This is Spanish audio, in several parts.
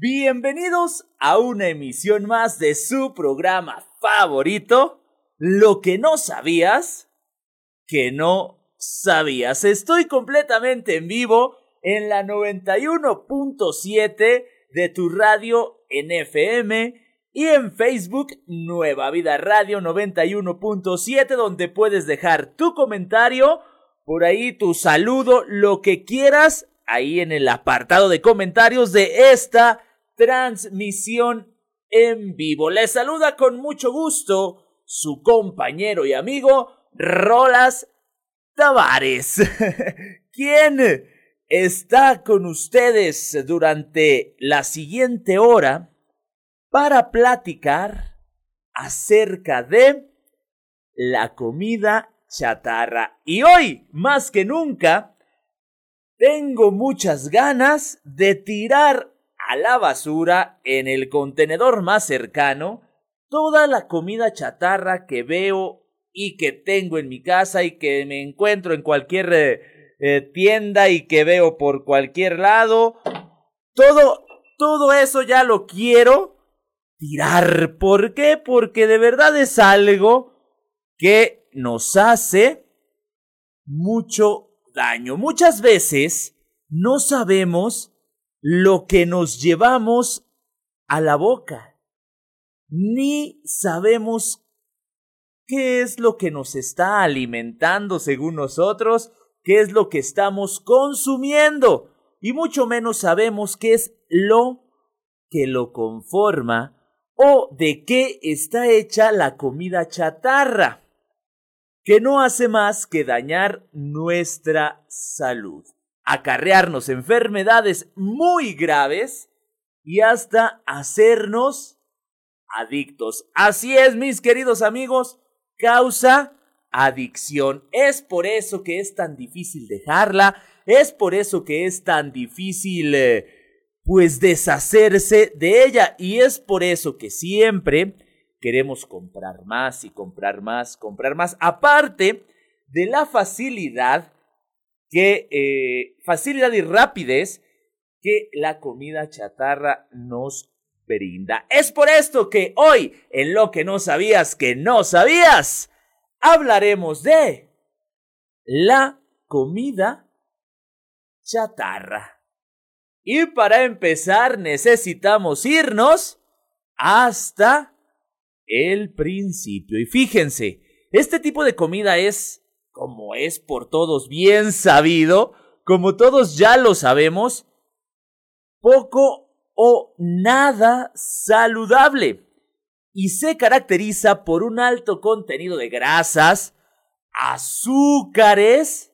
Bienvenidos a una emisión más de su programa favorito, Lo que no sabías, que no sabías. Estoy completamente en vivo en la 91.7 de tu radio en FM y en Facebook Nueva Vida Radio 91.7 donde puedes dejar tu comentario, por ahí tu saludo, lo que quieras, ahí en el apartado de comentarios de esta transmisión en vivo. Les saluda con mucho gusto su compañero y amigo Rolas Tavares, ¿Quién está con ustedes durante la siguiente hora para platicar acerca de la comida chatarra. Y hoy, más que nunca, tengo muchas ganas de tirar a la basura en el contenedor más cercano toda la comida chatarra que veo y que tengo en mi casa y que me encuentro en cualquier eh, eh, tienda y que veo por cualquier lado. Todo, todo eso ya lo quiero tirar. ¿Por qué? Porque de verdad es algo que nos hace mucho daño. Muchas veces no sabemos lo que nos llevamos a la boca, ni sabemos qué es lo que nos está alimentando según nosotros, qué es lo que estamos consumiendo, y mucho menos sabemos qué es lo que lo conforma o de qué está hecha la comida chatarra, que no hace más que dañar nuestra salud acarrearnos enfermedades muy graves y hasta hacernos adictos. Así es, mis queridos amigos, causa adicción. Es por eso que es tan difícil dejarla, es por eso que es tan difícil eh, pues deshacerse de ella y es por eso que siempre queremos comprar más y comprar más, comprar más, aparte de la facilidad que eh, facilidad y rapidez que la comida chatarra nos brinda. Es por esto que hoy, en lo que no sabías que no sabías, hablaremos de la comida chatarra. Y para empezar necesitamos irnos hasta el principio. Y fíjense, este tipo de comida es como es por todos bien sabido, como todos ya lo sabemos, poco o nada saludable. Y se caracteriza por un alto contenido de grasas, azúcares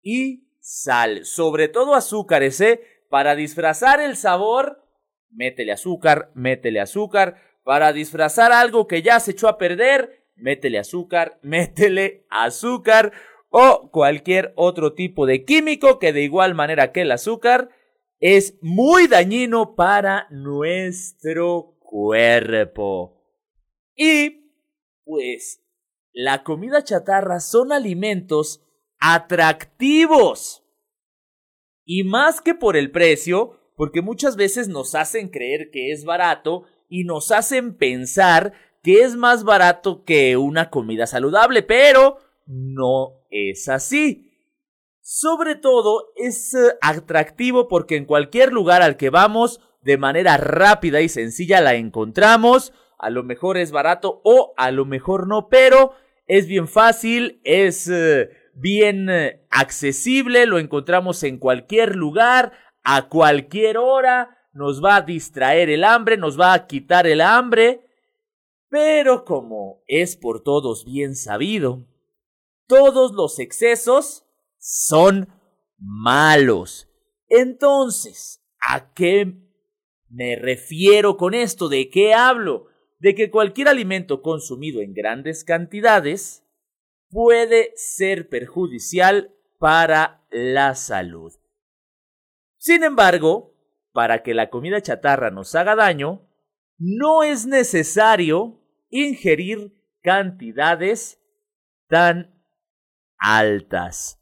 y sal, sobre todo azúcares, ¿eh? Para disfrazar el sabor, métele azúcar, métele azúcar, para disfrazar algo que ya se echó a perder, métele azúcar, métele azúcar o cualquier otro tipo de químico que de igual manera que el azúcar es muy dañino para nuestro cuerpo. Y pues la comida chatarra son alimentos atractivos. Y más que por el precio, porque muchas veces nos hacen creer que es barato y nos hacen pensar que es más barato que una comida saludable, pero no es así. Sobre todo es eh, atractivo porque en cualquier lugar al que vamos, de manera rápida y sencilla la encontramos. A lo mejor es barato o a lo mejor no, pero es bien fácil, es eh, bien eh, accesible, lo encontramos en cualquier lugar, a cualquier hora, nos va a distraer el hambre, nos va a quitar el hambre pero como es por todos bien sabido, todos los excesos son malos. Entonces, ¿a qué me refiero con esto? ¿De qué hablo? De que cualquier alimento consumido en grandes cantidades puede ser perjudicial para la salud. Sin embargo, para que la comida chatarra nos haga daño, no es necesario ingerir cantidades tan altas.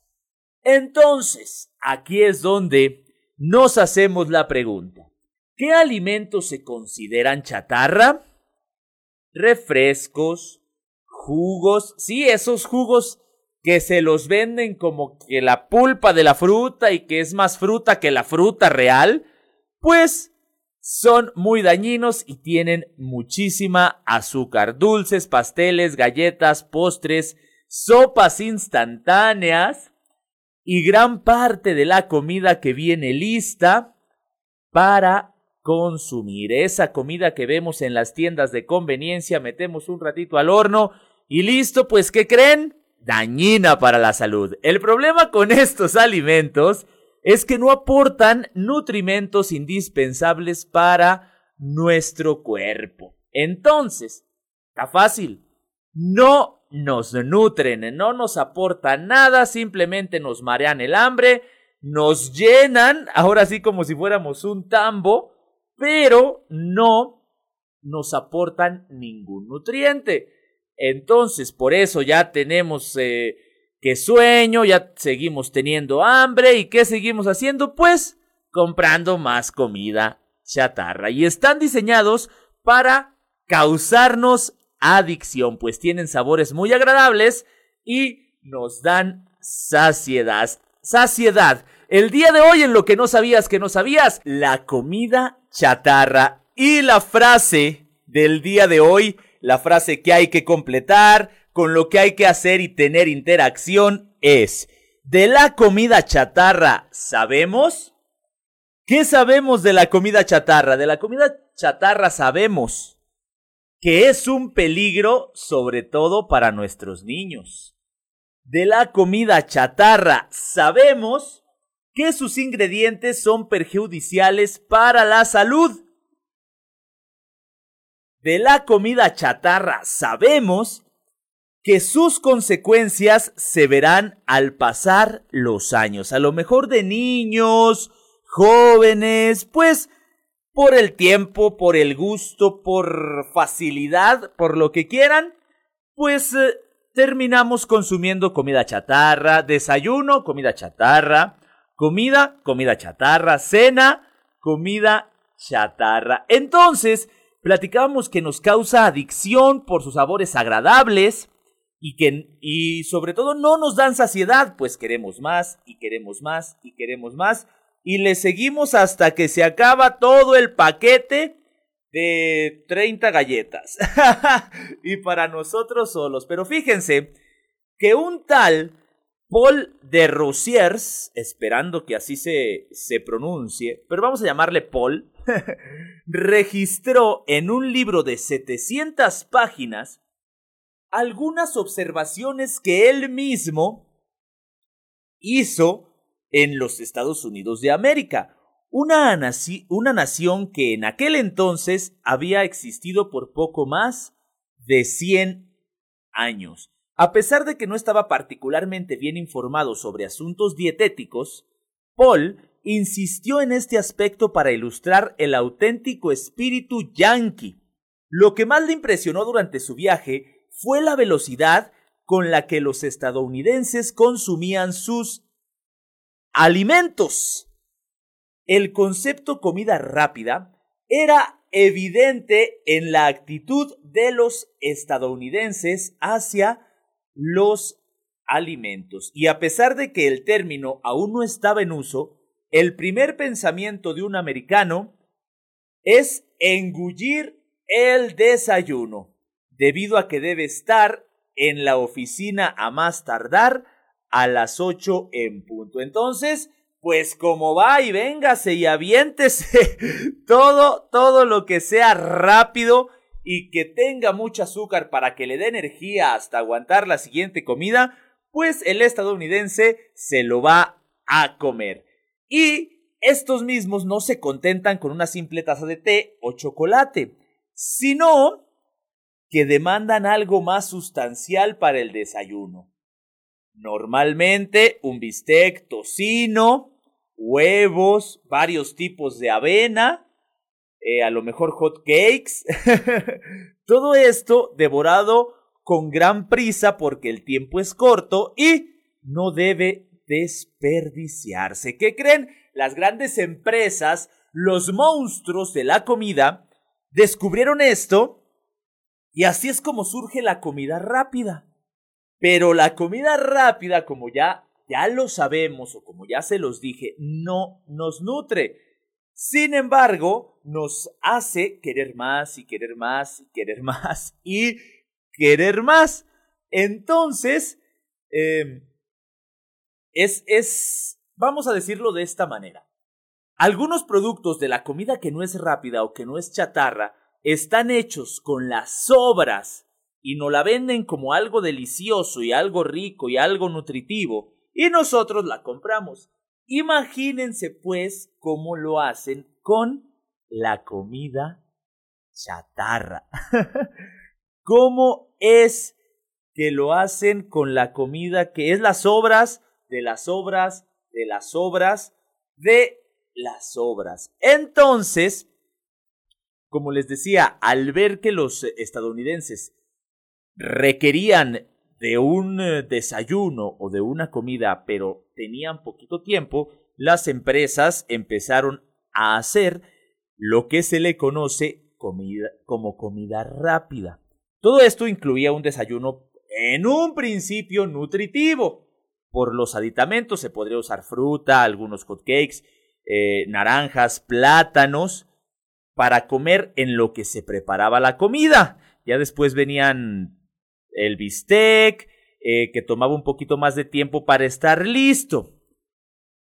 Entonces, aquí es donde nos hacemos la pregunta. ¿Qué alimentos se consideran chatarra? Refrescos, jugos, sí, esos jugos que se los venden como que la pulpa de la fruta y que es más fruta que la fruta real, pues son muy dañinos y tienen muchísima azúcar. Dulces, pasteles, galletas, postres, sopas instantáneas y gran parte de la comida que viene lista para consumir. Esa comida que vemos en las tiendas de conveniencia, metemos un ratito al horno y listo, pues ¿qué creen? Dañina para la salud. El problema con estos alimentos es que no aportan nutrimentos indispensables para nuestro cuerpo. Entonces, está fácil. No nos nutren, no nos aportan nada, simplemente nos marean el hambre, nos llenan, ahora sí como si fuéramos un tambo, pero no nos aportan ningún nutriente. Entonces, por eso ya tenemos eh, que sueño, ya seguimos teniendo hambre y ¿qué seguimos haciendo? Pues comprando más comida chatarra. Y están diseñados para causarnos adicción, pues tienen sabores muy agradables y nos dan saciedad. Saciedad. El día de hoy en lo que no sabías que no sabías, la comida chatarra. Y la frase del día de hoy, la frase que hay que completar, con lo que hay que hacer y tener interacción es, de la comida chatarra, ¿sabemos? ¿Qué sabemos de la comida chatarra? De la comida chatarra sabemos que es un peligro sobre todo para nuestros niños. De la comida chatarra sabemos que sus ingredientes son perjudiciales para la salud. De la comida chatarra sabemos que sus consecuencias se verán al pasar los años. A lo mejor de niños, jóvenes, pues por el tiempo, por el gusto, por facilidad, por lo que quieran, pues eh, terminamos consumiendo comida chatarra, desayuno, comida chatarra, comida, comida chatarra, cena, comida chatarra. Entonces, platicábamos que nos causa adicción por sus sabores agradables y que y sobre todo no nos dan saciedad, pues queremos más y queremos más y queremos más y le seguimos hasta que se acaba todo el paquete de 30 galletas. y para nosotros solos. Pero fíjense que un tal Paul de Rousiers, esperando que así se, se pronuncie, pero vamos a llamarle Paul, registró en un libro de 700 páginas algunas observaciones que él mismo hizo en los Estados Unidos de América, una, nación que en aquel entonces había existido por poco más de 100 años. A pesar de que no estaba particularmente bien informado sobre asuntos dietéticos, Paul insistió en este aspecto para ilustrar el auténtico espíritu yankee. Lo que más le impresionó durante su viaje fue la velocidad con la que los estadounidenses consumían sus alimentos. El concepto comida rápida era evidente en la actitud de los estadounidenses hacia los alimentos. Y a pesar de que el término aún no estaba en uso, el primer pensamiento de un americano es engullir el desayuno, debido a que debe estar en la oficina a más tardar a las 8 en punto. Entonces, pues como va y véngase y aviéntese todo, todo lo que sea rápido y que tenga mucho azúcar para que le dé energía hasta aguantar la siguiente comida, pues el estadounidense se lo va a comer. Y estos mismos no se contentan con una simple taza de té o chocolate, sino que demandan algo más sustancial para el desayuno. Normalmente un bistec, tocino, huevos, varios tipos de avena, eh, a lo mejor hot cakes. Todo esto devorado con gran prisa porque el tiempo es corto y no debe desperdiciarse. ¿Qué creen? Las grandes empresas los monstruos de la comida descubrieron esto y así es como surge la comida rápida. Pero la comida rápida, como ya, ya lo sabemos o como ya se los dije, no nos nutre. Sin embargo, nos hace querer más y querer más y querer más y querer más. Entonces, em, es, es, vamos a decirlo de esta manera. Algunos productos de la comida que no es rápida o que no es chatarra están hechos con las sobras y nos la venden como algo delicioso y algo rico y algo nutritivo y nosotros la compramos. Imagínense pues cómo lo hacen con la comida chatarra. ¿Cómo es que lo hacen con la comida que es las obras de las obras de las obras de las obras? Entonces, como les decía, al ver que los estadounidenses requerían de un eh, desayuno o de una comida, pero tenían poquito tiempo, las empresas empezaron a hacer lo que se le conoce como comida rápida. Todo esto incluía un desayuno en un principio nutritivo. Por los aditamentos se podría usar fruta, algunos hotcakes, eh, naranjas, plátanos, para comer en lo que se preparaba la comida. Ya después venían el bistec, eh, que tomaba un poquito más de tiempo para estar listo.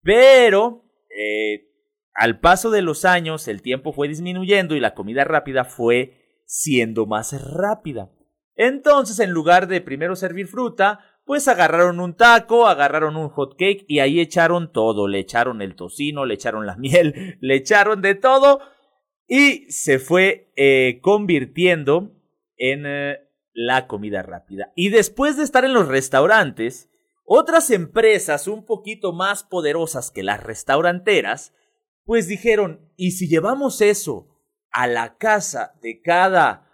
Pero eh, al paso de los años el tiempo fue disminuyendo y la comida rápida fue siendo más rápida. Entonces, en lugar de primero servir fruta, pues agarraron un taco, agarraron un hot cake y ahí echaron todo. Le echaron el tocino, le echaron la miel, le echaron de todo y se fue eh, convirtiendo en la comida rápida. Y después de estar en los restaurantes, otras empresas un poquito más poderosas que las restauranteras, pues dijeron, ¿y si llevamos eso a la casa de cada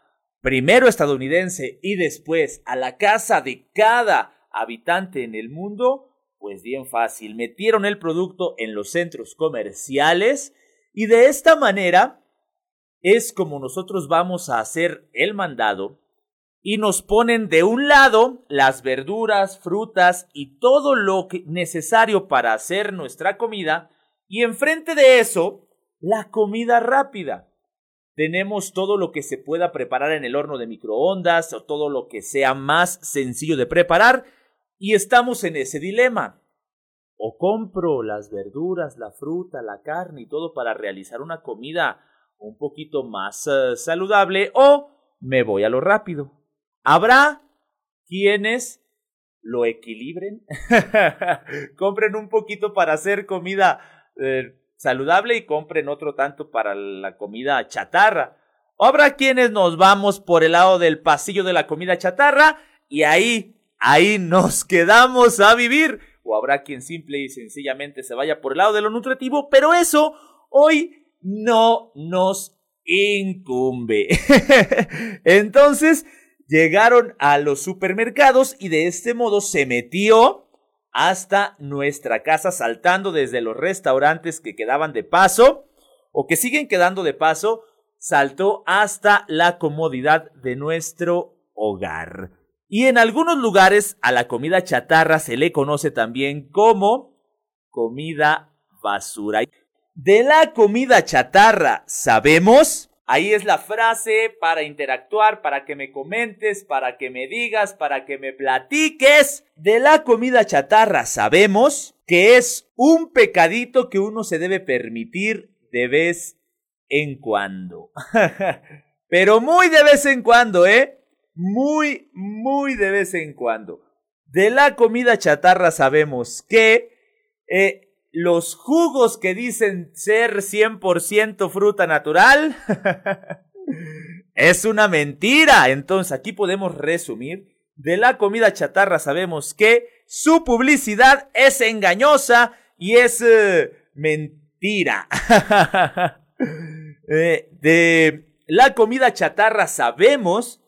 primero estadounidense y después a la casa de cada habitante en el mundo? Pues bien fácil, metieron el producto en los centros comerciales y de esta manera es como nosotros vamos a hacer el mandado y nos ponen de un lado las verduras, frutas y todo lo necesario para hacer nuestra comida y enfrente de eso la comida rápida. Tenemos todo lo que se pueda preparar en el horno de microondas o todo lo que sea más sencillo de preparar y estamos en ese dilema. O compro las verduras, la fruta, la carne y todo para realizar una comida un poquito más eh, saludable o me voy a lo rápido. Habrá quienes lo equilibren, compren un poquito para hacer comida eh, saludable y compren otro tanto para la comida chatarra. O habrá quienes nos vamos por el lado del pasillo de la comida chatarra y ahí, ahí nos quedamos a vivir. O habrá quien simple y sencillamente se vaya por el lado de lo nutritivo, pero eso hoy no nos incumbe. Entonces, llegaron a los supermercados y de este modo se metió hasta nuestra casa saltando desde los restaurantes que quedaban de paso o que siguen quedando de paso, saltó hasta la comodidad de nuestro hogar. Y en algunos lugares a la comida chatarra se le conoce también como comida basura. De la comida chatarra sabemos Ahí es la frase para interactuar, para que me comentes, para que me digas, para que me platiques de la comida chatarra. Sabemos que es un pecadito que uno se debe permitir de vez en cuando. Pero muy de vez en cuando, ¿eh? Muy, muy de vez en cuando. De la comida chatarra sabemos que eh, los jugos que dicen ser 100% fruta natural es una mentira. Entonces aquí podemos resumir. De la comida chatarra sabemos que su publicidad es engañosa y es eh, mentira. Eh, de la comida chatarra sabemos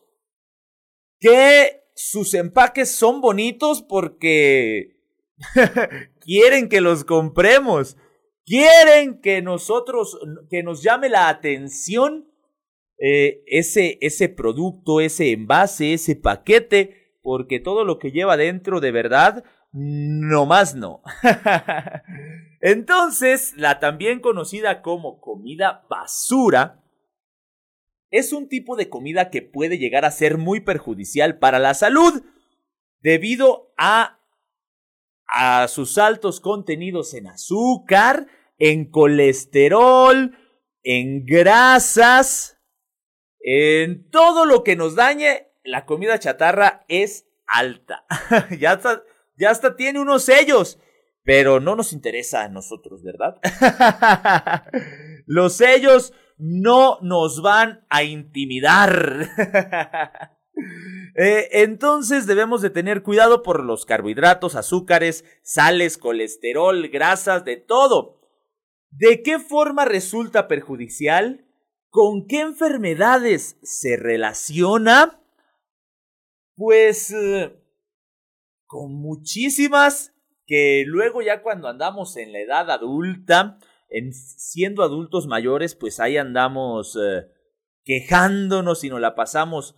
que sus empaques son bonitos porque quieren que los compremos. quieren que nosotros, que nos llame la atención eh, ese, ese producto, ese envase, ese paquete, porque todo lo que lleva dentro de verdad, no más no. Entonces, la también conocida como comida basura, es un tipo de comida que puede llegar a ser muy perjudicial para la salud debido a, a sus altos contenidos en azúcar, en colesterol, en grasas, en todo lo que nos dañe, la comida chatarra es alta. ya, hasta, ya hasta tiene unos sellos, pero no nos interesa a nosotros, ¿verdad? Los sellos no nos van a intimidar. Eh, entonces debemos de tener cuidado por los carbohidratos, azúcares, sales, colesterol, grasas, de todo. ¿De qué forma resulta perjudicial? ¿Con qué enfermedades se relaciona? Pues eh, con muchísimas que luego ya cuando andamos en la edad adulta, en siendo adultos mayores, pues ahí andamos eh, quejándonos y nos la pasamos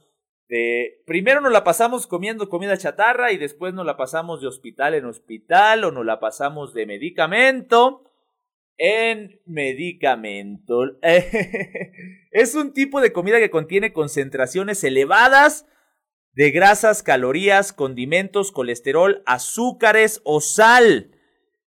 Primero nos la pasamos comiendo comida chatarra y después nos la pasamos de hospital en hospital o nos la pasamos de medicamento en medicamento. es un tipo de comida que contiene concentraciones elevadas de grasas, calorías, condimentos, colesterol, azúcares o sal.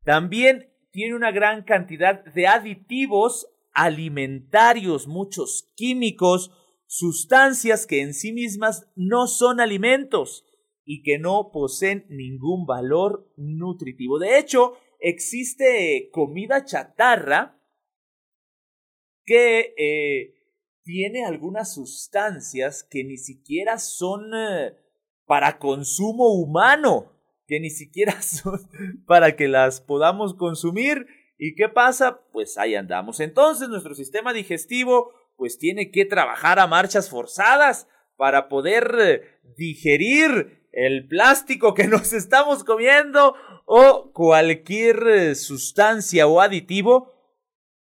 También tiene una gran cantidad de aditivos alimentarios, muchos químicos, sustancias que en sí mismas no son alimentos y que no poseen ningún valor nutritivo. De hecho, existe comida chatarra que eh, tiene algunas sustancias que ni siquiera son eh, para consumo humano, que ni siquiera son para que las podamos consumir. ¿Y qué pasa? Pues ahí andamos. Entonces nuestro sistema digestivo pues tiene que trabajar a marchas forzadas para poder eh, digerir el plástico que nos estamos comiendo o cualquier eh, sustancia o aditivo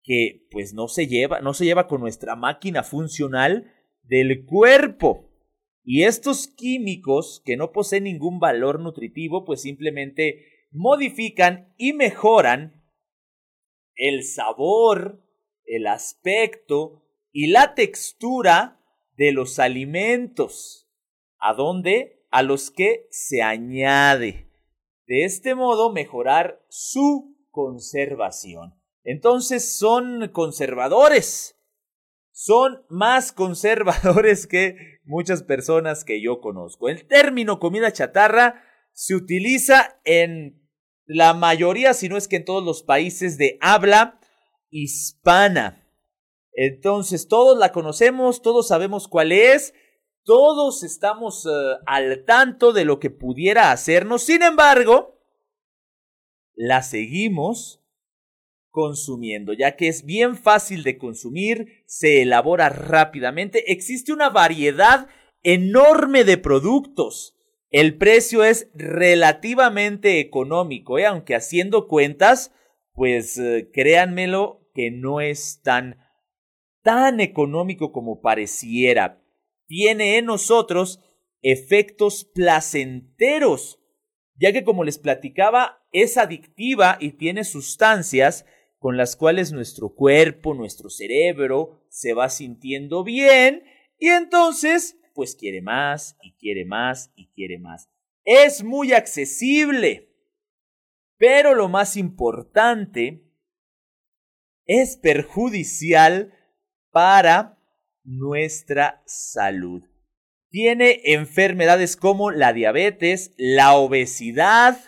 que pues no se lleva, no se lleva con nuestra máquina funcional del cuerpo. Y estos químicos que no poseen ningún valor nutritivo, pues simplemente modifican y mejoran el sabor, el aspecto y la textura de los alimentos. ¿A? A los que se añade. De este modo mejorar su conservación. Entonces son conservadores. Son más conservadores que muchas personas que yo conozco. El término comida chatarra se utiliza en la mayoría, si no es que en todos los países de habla hispana. Entonces todos la conocemos, todos sabemos cuál es, todos estamos eh, al tanto de lo que pudiera hacernos, sin embargo, la seguimos consumiendo, ya que es bien fácil de consumir, se elabora rápidamente, existe una variedad enorme de productos. El precio es relativamente económico, ¿eh? aunque haciendo cuentas, pues eh, créanmelo que no es tan tan económico como pareciera tiene en nosotros efectos placenteros, ya que como les platicaba, es adictiva y tiene sustancias con las cuales nuestro cuerpo, nuestro cerebro se va sintiendo bien y entonces pues quiere más y quiere más y quiere más. Es muy accesible, pero lo más importante es perjudicial para nuestra salud. Tiene enfermedades como la diabetes, la obesidad,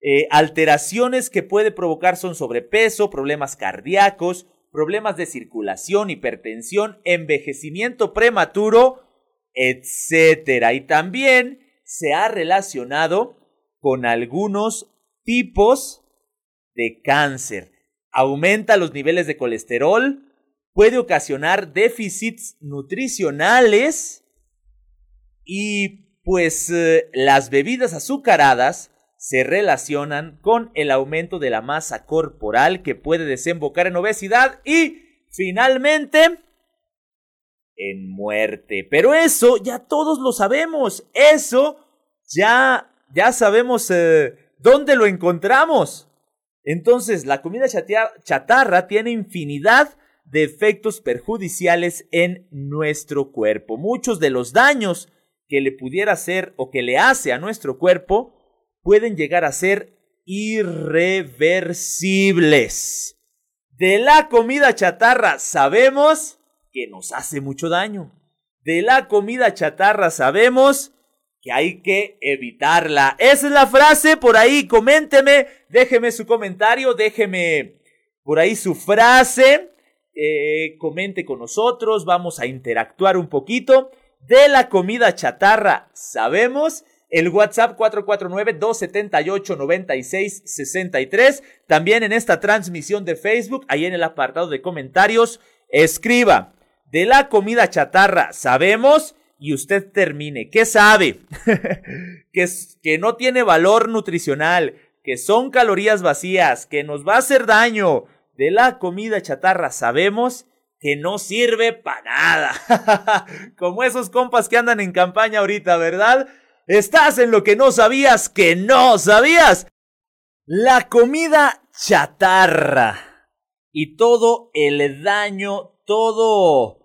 eh, alteraciones que puede provocar son sobrepeso, problemas cardíacos, problemas de circulación, hipertensión, envejecimiento prematuro, etc. Y también se ha relacionado con algunos tipos de cáncer. Aumenta los niveles de colesterol, puede ocasionar déficits nutricionales y pues eh, las bebidas azucaradas se relacionan con el aumento de la masa corporal que puede desembocar en obesidad y finalmente en muerte. Pero eso ya todos lo sabemos. Eso ya ya sabemos eh, dónde lo encontramos. Entonces, la comida chatarra tiene infinidad de efectos perjudiciales en nuestro cuerpo. Muchos de los daños que le pudiera hacer o que le hace a nuestro cuerpo pueden llegar a ser irreversibles. De la comida chatarra sabemos que nos hace mucho daño. De la comida chatarra sabemos que hay que evitarla. Esa es la frase, por ahí, coménteme, déjeme su comentario, déjeme por ahí su frase, eh, comente con nosotros, vamos a interactuar un poquito. De la comida chatarra, sabemos. El WhatsApp 449-278-9663. También en esta transmisión de Facebook, ahí en el apartado de comentarios, escriba. De la comida chatarra, sabemos y usted termine. ¿Qué sabe? que, que no tiene valor nutricional, que son calorías vacías, que nos va a hacer daño. De la comida chatarra sabemos que no sirve para nada. Como esos compas que andan en campaña ahorita, ¿verdad? Estás en lo que no sabías que no sabías. La comida chatarra. Y todo el daño, todo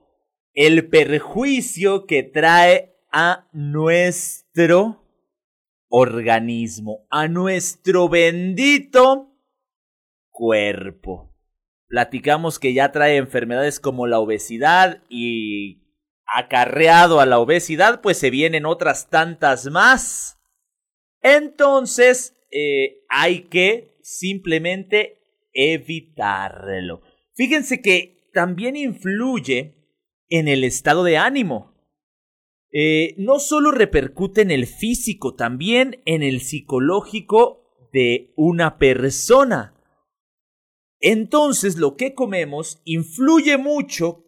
el perjuicio que trae a nuestro organismo, a nuestro bendito cuerpo. Platicamos que ya trae enfermedades como la obesidad y acarreado a la obesidad, pues se vienen otras tantas más. Entonces, eh, hay que simplemente evitarlo. Fíjense que también influye en el estado de ánimo. Eh, no solo repercute en el físico, también en el psicológico de una persona. Entonces lo que comemos influye mucho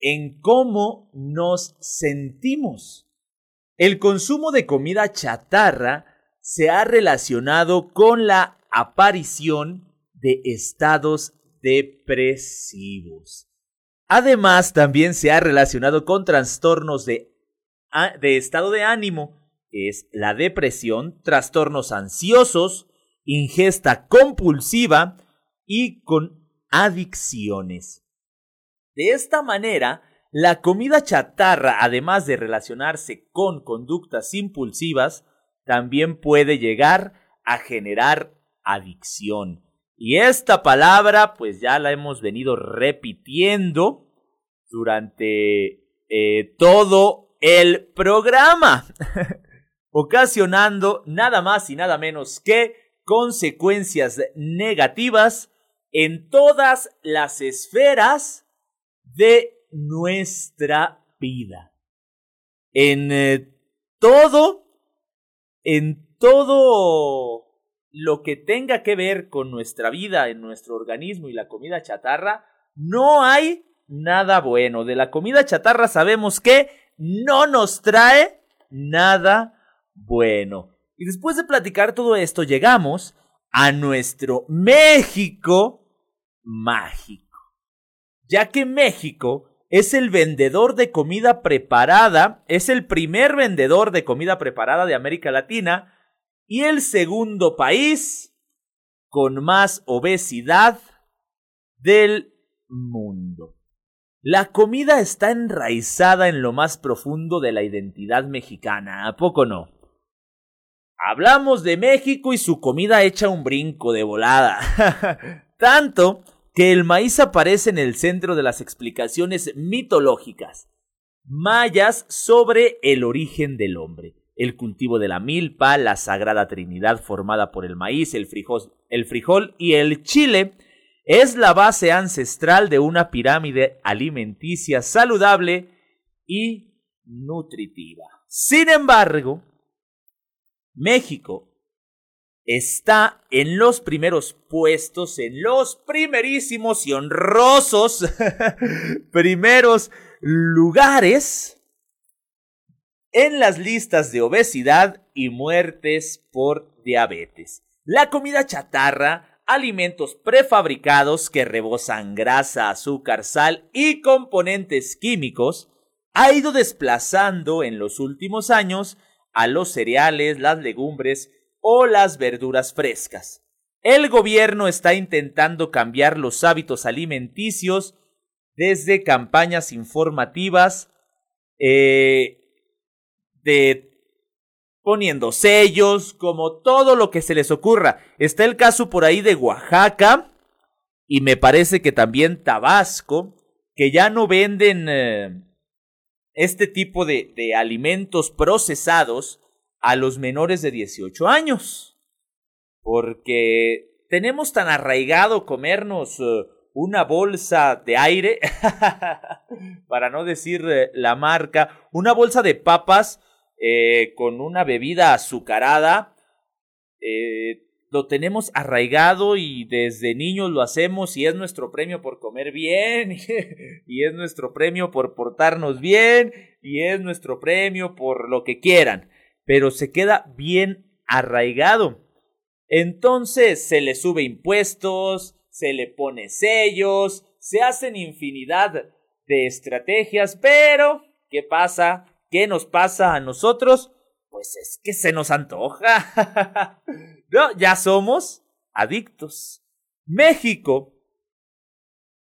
en cómo nos sentimos. El consumo de comida chatarra se ha relacionado con la aparición de estados depresivos. Además, también se ha relacionado con trastornos de, estado de ánimo, es la depresión, trastornos ansiosos, ingesta compulsiva y con adicciones. De esta manera, la comida chatarra, además de relacionarse con conductas impulsivas, también puede llegar a generar adicción. Y esta palabra, pues ya la hemos venido repitiendo durante eh, todo el programa, ocasionando nada más y nada menos que consecuencias negativas en todas las esferas de nuestra vida. En eh, todo, en todo lo que tenga que ver con nuestra vida, en nuestro organismo y la comida chatarra, no hay nada bueno. De la comida chatarra sabemos que no nos trae nada bueno. Y después de platicar todo esto, llegamos a nuestro México mágico. Ya que México es el vendedor de comida preparada, es el primer vendedor de comida preparada de América Latina, y el segundo país con más obesidad del mundo. La comida está enraizada en lo más profundo de la identidad mexicana, ¿a poco no? Hablamos de México y su comida echa un brinco de volada. Tanto que el maíz aparece en el centro de las explicaciones mitológicas mayas sobre el origen del hombre el cultivo de la milpa, la sagrada trinidad formada por el maíz, el frijol, el frijol y el chile, es la base ancestral de una pirámide alimenticia saludable y nutritiva. Sin embargo, México está en los primeros puestos, en los primerísimos y honrosos primeros lugares en las listas de obesidad y muertes por diabetes. La comida chatarra, alimentos prefabricados que rebosan grasa, azúcar, sal y componentes químicos, ha ido desplazando en los últimos años a los cereales, las legumbres o las verduras frescas. El gobierno está intentando cambiar los hábitos alimenticios desde campañas informativas eh, de poniendo sellos, como todo lo que se les ocurra. Está el caso por ahí de Oaxaca y me parece que también Tabasco, que ya no venden eh, este tipo de, de, alimentos procesados a los menores de 18 años. Porque tenemos tan arraigado comernos eh, una bolsa de aire, para no decir eh, la marca, una bolsa de papas eh, con una bebida azucarada. Lo tenemos arraigado y desde niños lo hacemos y es nuestro premio por comer bien y es nuestro premio por portarnos bien y es nuestro premio por lo que quieran, pero se queda bien arraigado. Entonces se le sube impuestos, se le pone sellos, se hacen infinidad de estrategias, pero ¿qué pasa? ¿Qué nos pasa a nosotros? Pues es que se nos antoja. ya somos adictos. México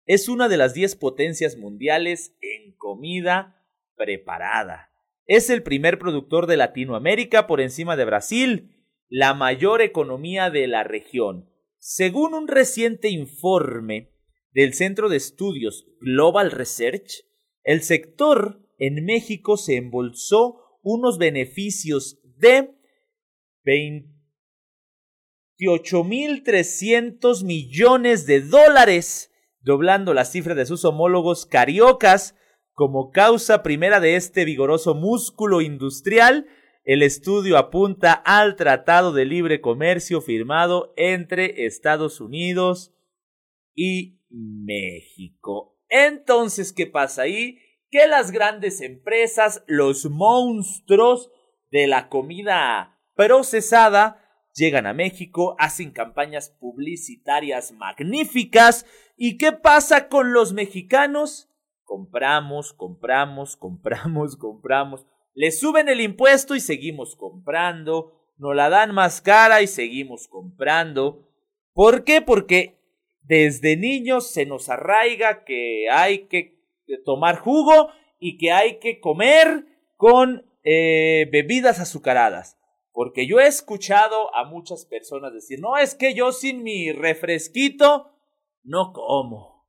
es una de las 10 potencias mundiales en comida preparada. Es el primer productor de Latinoamérica por encima de Brasil, la mayor economía de la región. Según un reciente informe del Centro de Estudios Global Research, el sector en México se embolsó unos beneficios de 28.300 millones de dólares, doblando la cifra de sus homólogos cariocas. Como causa primera de este vigoroso músculo industrial, el estudio apunta al Tratado de Libre Comercio firmado entre Estados Unidos y México. Entonces, ¿qué pasa ahí? que las grandes empresas, los monstruos de la comida procesada, llegan a México, hacen campañas publicitarias magníficas. ¿Y qué pasa con los mexicanos? Compramos, compramos, compramos, compramos. Le suben el impuesto y seguimos comprando. Nos la dan más cara y seguimos comprando. ¿Por qué? Porque desde niños se nos arraiga que hay que tomar jugo y que hay que comer con eh, bebidas azucaradas. Porque yo he escuchado a muchas personas decir, no, es que yo sin mi refresquito no como.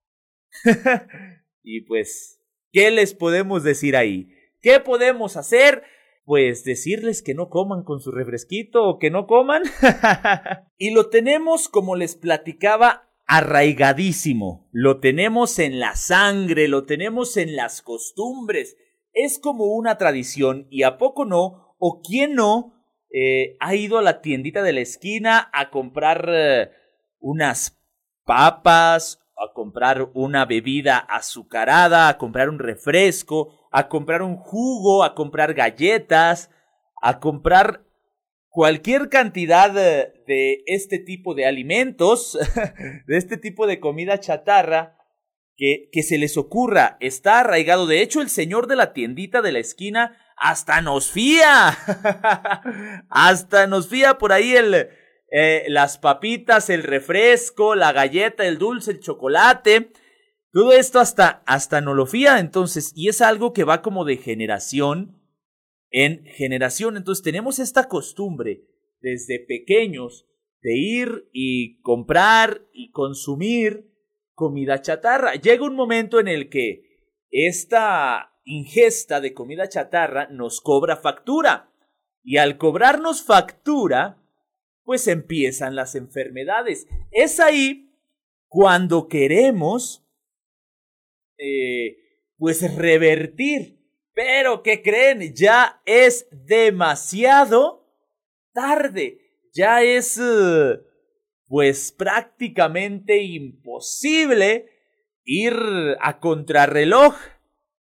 y pues, ¿qué les podemos decir ahí? ¿Qué podemos hacer? Pues decirles que no coman con su refresquito o que no coman. y lo tenemos, como les platicaba, arraigadísimo, lo tenemos en la sangre, lo tenemos en las costumbres, es como una tradición y a poco no, o quién no, eh, ha ido a la tiendita de la esquina a comprar eh, unas papas, a comprar una bebida azucarada, a comprar un refresco, a comprar un jugo, a comprar galletas, a comprar cualquier cantidad de este tipo de alimentos, de este tipo de comida chatarra, que, que se les ocurra, está arraigado. De hecho, el señor de la tiendita de la esquina hasta nos fía. hasta nos fía por ahí el, eh, las papitas, el refresco, la galleta, el dulce, el chocolate. Todo esto hasta, hasta no lo fía. Entonces, y es algo que va como de generación en generación. Entonces tenemos esta costumbre desde pequeños de ir y comprar y consumir comida chatarra. Llega un momento en el que esta ingesta de comida chatarra nos cobra factura. Y al cobrarnos factura, pues empiezan las enfermedades. Es ahí cuando queremos, eh, pues revertir pero, ¿qué creen? Ya es demasiado tarde. Ya es, eh, pues, prácticamente imposible ir a contrarreloj.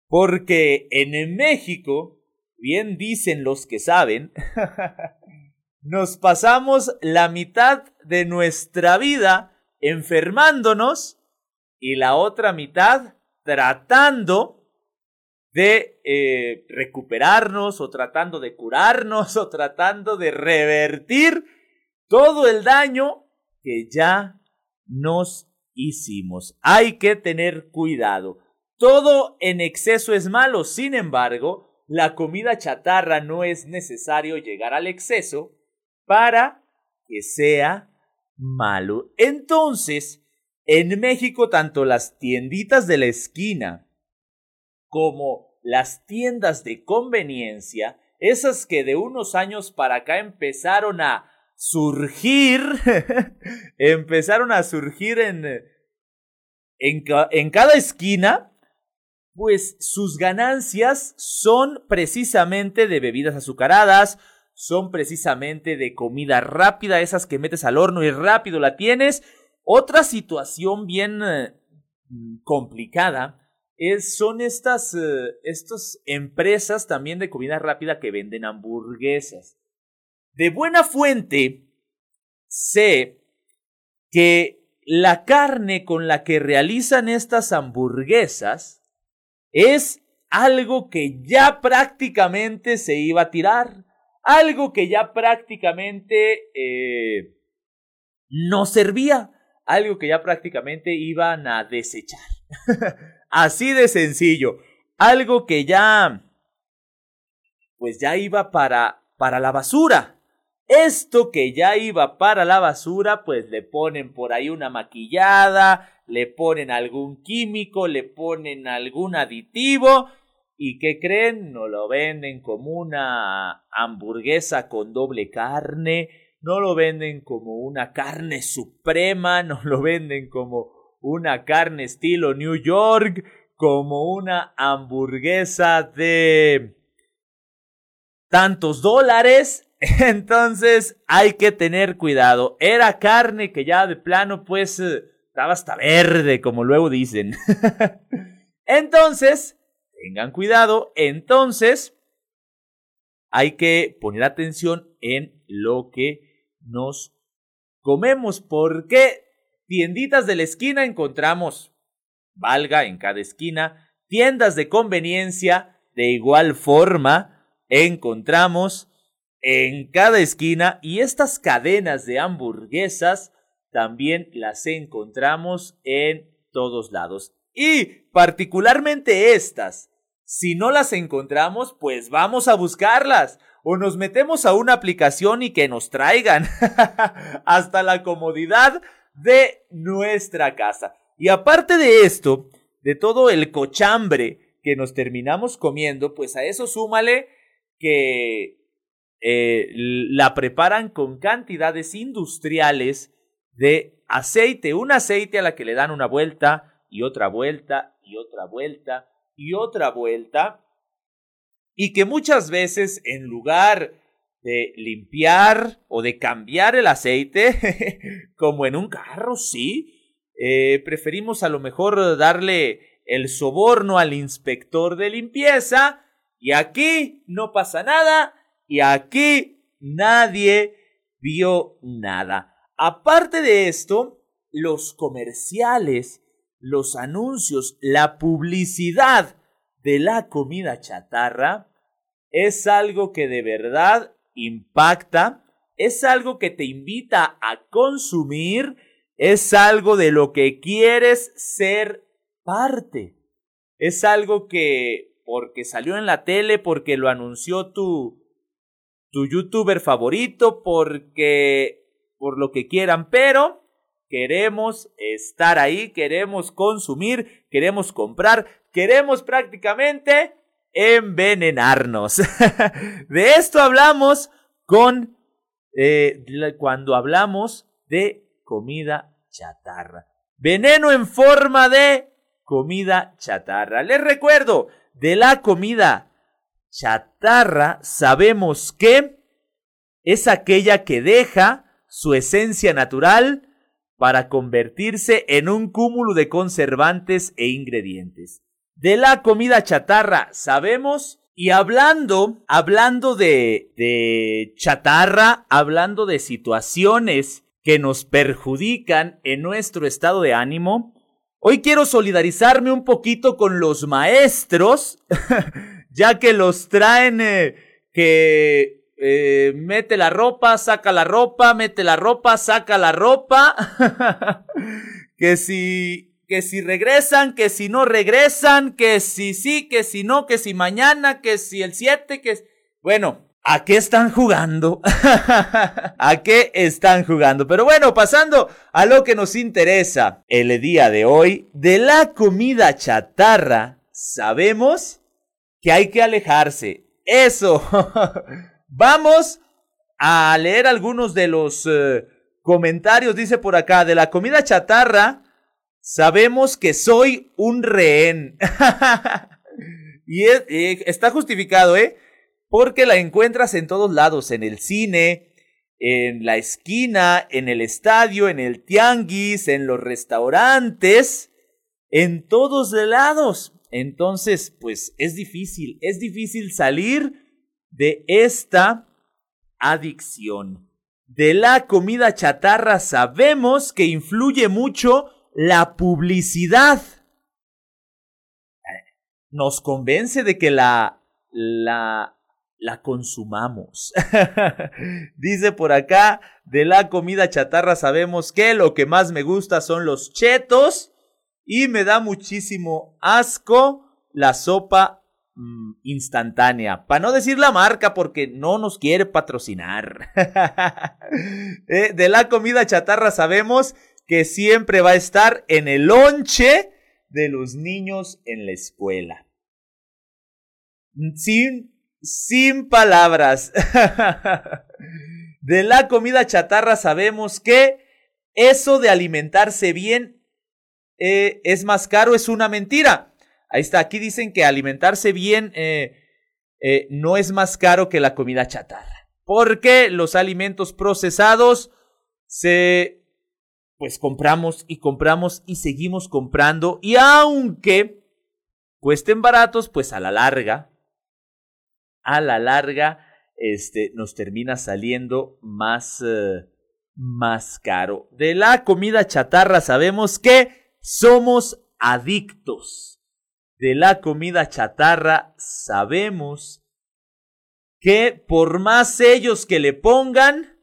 Porque en México bien dicen los que saben, nos pasamos la mitad de nuestra vida enfermándonos y la otra mitad tratando de eh, recuperarnos o tratando de curarnos o tratando de revertir todo el daño que ya nos hicimos. Hay que tener cuidado. Todo en exceso es malo, sin embargo, la comida chatarra no es necesario llegar al exceso para que sea malo. Entonces, en México, tanto las tienditas de la esquina como las tiendas de conveniencia, esas que de unos años para acá empezaron a surgir, empezaron a surgir en, en, en cada esquina, pues sus ganancias son precisamente de bebidas azucaradas, son precisamente de comida rápida, esas que metes al horno y rápido la tienes. Otra situación bien eh, complicada es, son estas, eh, estas empresas también de comida rápida que venden hamburguesas. De buena fuente sé que la carne con la que realizan estas hamburguesas es algo que ya prácticamente se iba a tirar algo que ya prácticamente eh, no servía, algo que ya prácticamente iban a desechar. Así de sencillo, algo que ya, pues ya iba para, para la basura. Esto que ya iba para la basura, pues le ponen por ahí una maquillada, le ponen algún químico, le ponen algún aditivo ¿Y qué creen? No lo venden como una hamburguesa con doble carne, no lo venden como una carne suprema, no lo venden como una carne estilo New York, como una hamburguesa de tantos dólares. Entonces hay que tener cuidado. Era carne que ya de plano pues eh, estaba hasta verde, como luego dicen. Entonces, tengan cuidado, entonces hay que poner atención en lo que nos comemos, porque tienditas de la esquina encontramos, valga en cada esquina, tiendas de conveniencia, de igual forma encontramos en cada esquina y estas cadenas de hamburguesas también las encontramos en todos lados. Y particularmente estas, si no las encontramos, pues vamos a buscarlas. O nos metemos a una aplicación y que nos traigan. Hasta la comodidad de nuestra casa. Y aparte de esto, de todo el cochambre que nos terminamos comiendo, pues a eso súmale que eh, la preparan con cantidades industriales de aceite, un aceite a la que le dan una vuelta, y otra vuelta y otra vuelta y otra vuelta y que muchas veces en lugar de limpiar o de cambiar el aceite, como en un carro, sí, eh, preferimos a lo mejor darle el soborno al inspector de limpieza y aquí no pasa nada y aquí nadie vio nada. Aparte de esto, los comerciales los anuncios, la publicidad de la comida chatarra es algo que de verdad impacta, es algo que te invita a consumir, es algo de lo que quieres ser parte. Es algo que porque salió en la tele, porque lo anunció tu tu youtuber favorito, porque por lo que quieran, pero Queremos estar ahí, queremos consumir, queremos comprar, queremos prácticamente envenenarnos. de esto hablamos con eh, cuando hablamos de comida chatarra. Veneno en forma de comida chatarra. Les recuerdo, de la comida chatarra sabemos que es aquella que deja su esencia natural para convertirse en un cúmulo de conservantes e ingredientes. De la comida chatarra sabemos Y hablando, hablando de, de chatarra, hablando de situaciones que nos perjudican en nuestro estado de ánimo, hoy quiero solidarizarme un poquito con los maestros, ya que los traen eh, que eh, mete la ropa, saca la ropa, mete la ropa, saca la ropa. que si que si regresan, que si no regresan, que si sí, que si no, que si mañana, que si el 7, que... Bueno, ¿a qué están jugando? ¿A qué están jugando? Pero bueno, pasando a lo que nos interesa el día de hoy, de la comida chatarra, sabemos que hay que alejarse. Eso. Vamos a leer algunos de los eh, comentarios, dice por acá, de la comida chatarra Sabemos que soy un rehén. y está justificado, ¿eh? Porque la encuentras en todos lados, en el cine, en la esquina, en el estadio, en el tianguis, en los restaurantes, en todos lados. Entonces, pues es difícil, es difícil salir de esta adicción. De la comida chatarra sabemos que influye mucho la publicidad nos convence de que la, la, la consumamos. Dice por acá, de la comida chatarra sabemos que lo que más me gusta son los chetos y me da muchísimo asco la sopa mm, instantánea. Para no decir la marca porque no nos quiere patrocinar. Eh, de la comida chatarra sabemos que siempre va a estar en el lonche de los niños en la escuela. Sin, sin palabras. de la comida chatarra sabemos que eso de alimentarse bien eh, es más caro, es una mentira. Ahí está, aquí dicen que alimentarse bien eh, eh, no es más caro que la comida chatarra. Porque los alimentos procesados se pues compramos y compramos y seguimos comprando y aunque cuesten baratos, pues a la larga, a la larga, este, nos termina saliendo más, eh, más caro. De la comida chatarra sabemos que somos adictos. De la comida chatarra sabemos que por más sellos que le pongan,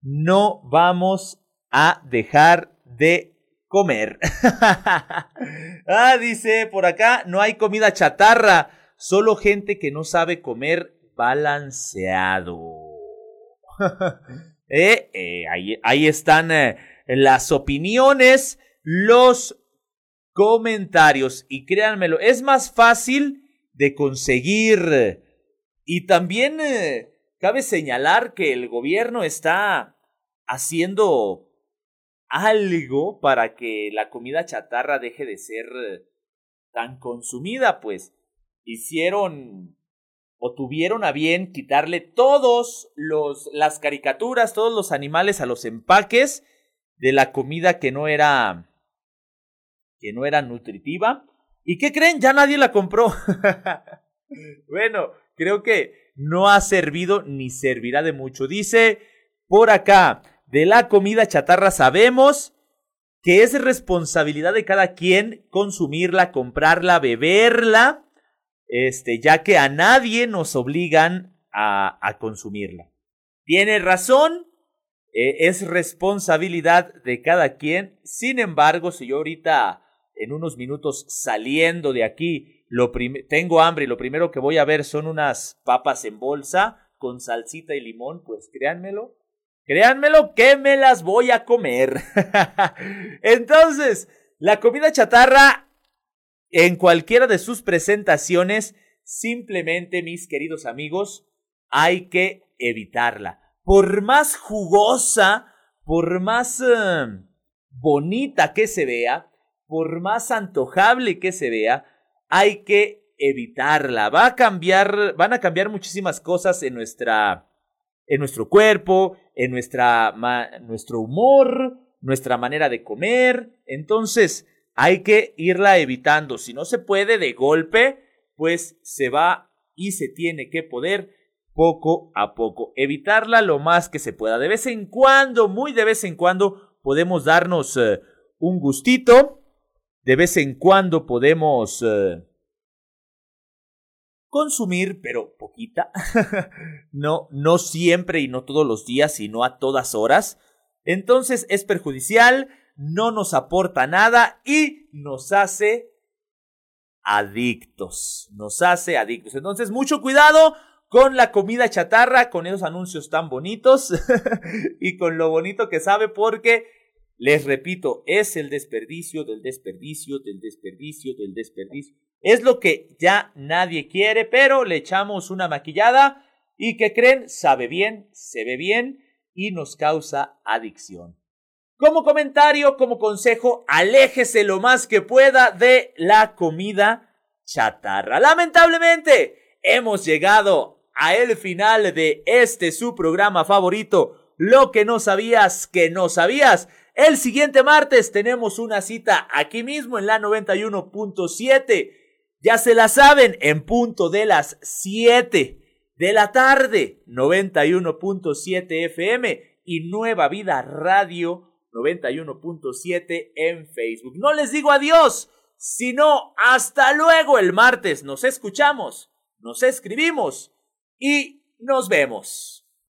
no vamos a dejar de comer. ah, dice por acá, no hay comida chatarra, solo gente que no sabe comer balanceado. Eh, eh, ahí, ahí, están eh, las opiniones, los comentarios y créanmelo, es más fácil de conseguir. Y también cabe señalar que el gobierno está haciendo algo para que la comida chatarra deje de ser eh, tan consumida, pues hicieron o tuvieron a bien quitarle todos los las caricaturas, todos los animales a los empaques de la comida que no era que no era nutritiva. ¿Y qué creen? Ya nadie la compró. bueno, creo que no ha servido ni servirá de mucho. Dice por acá, de la comida chatarra sabemos que es responsabilidad de cada quien consumirla, comprarla, beberla, este, ya que a nadie nos obligan a, consumirla. Tiene razón, e, es responsabilidad de cada quien. Sin embargo, si yo ahorita en unos minutos saliendo de aquí lo tengo hambre y lo primero que voy a ver son unas papas en bolsa con salsita y limón, pues créanmelo, Créanmelo que me las voy a comer. Entonces, la comida chatarra en cualquiera de sus presentaciones, simplemente, mis queridos amigos, hay que evitarla. Por más jugosa, por más eh, bonita que se vea, por más antojable que se vea, hay que evitarla. Va a cambiar, van a cambiar muchísimas cosas en nuestra en nuestro cuerpo, en nuestra, nuestro humor, nuestra manera de comer. Entonces, hay que irla evitando. Si no se puede de golpe, pues se va y se tiene que poder poco a poco. Evitarla lo más que se pueda. De vez en cuando, muy de vez en cuando, podemos darnos eh, un gustito. De vez en cuando podemos eh, consumir, pero poquita. no, no siempre y no todos los días, sino a todas horas. Entonces es perjudicial, no nos aporta nada y nos hace adictos. Nos hace adictos. Entonces, mucho cuidado con la comida chatarra, con esos anuncios tan bonitos y con lo bonito que sabe porque, les repito, es el desperdicio del desperdicio del desperdicio del desperdicio. Es lo que ya nadie quiere, pero le echamos una maquillada y que creen, sabe bien, se ve bien y nos causa adicción. Como comentario, como consejo, aléjese lo más que pueda de la comida chatarra. Lamentablemente, hemos llegado a el final de este su programa favorito, Lo que no sabías que no sabías. El siguiente martes tenemos una cita aquí mismo en la 91.7. Ya se la saben, en punto de las 7 de la tarde, 91.7 FM y Nueva Vida Radio 91.7 en Facebook. No les digo adiós, sino hasta luego el martes. Nos escuchamos, nos escribimos y nos vemos.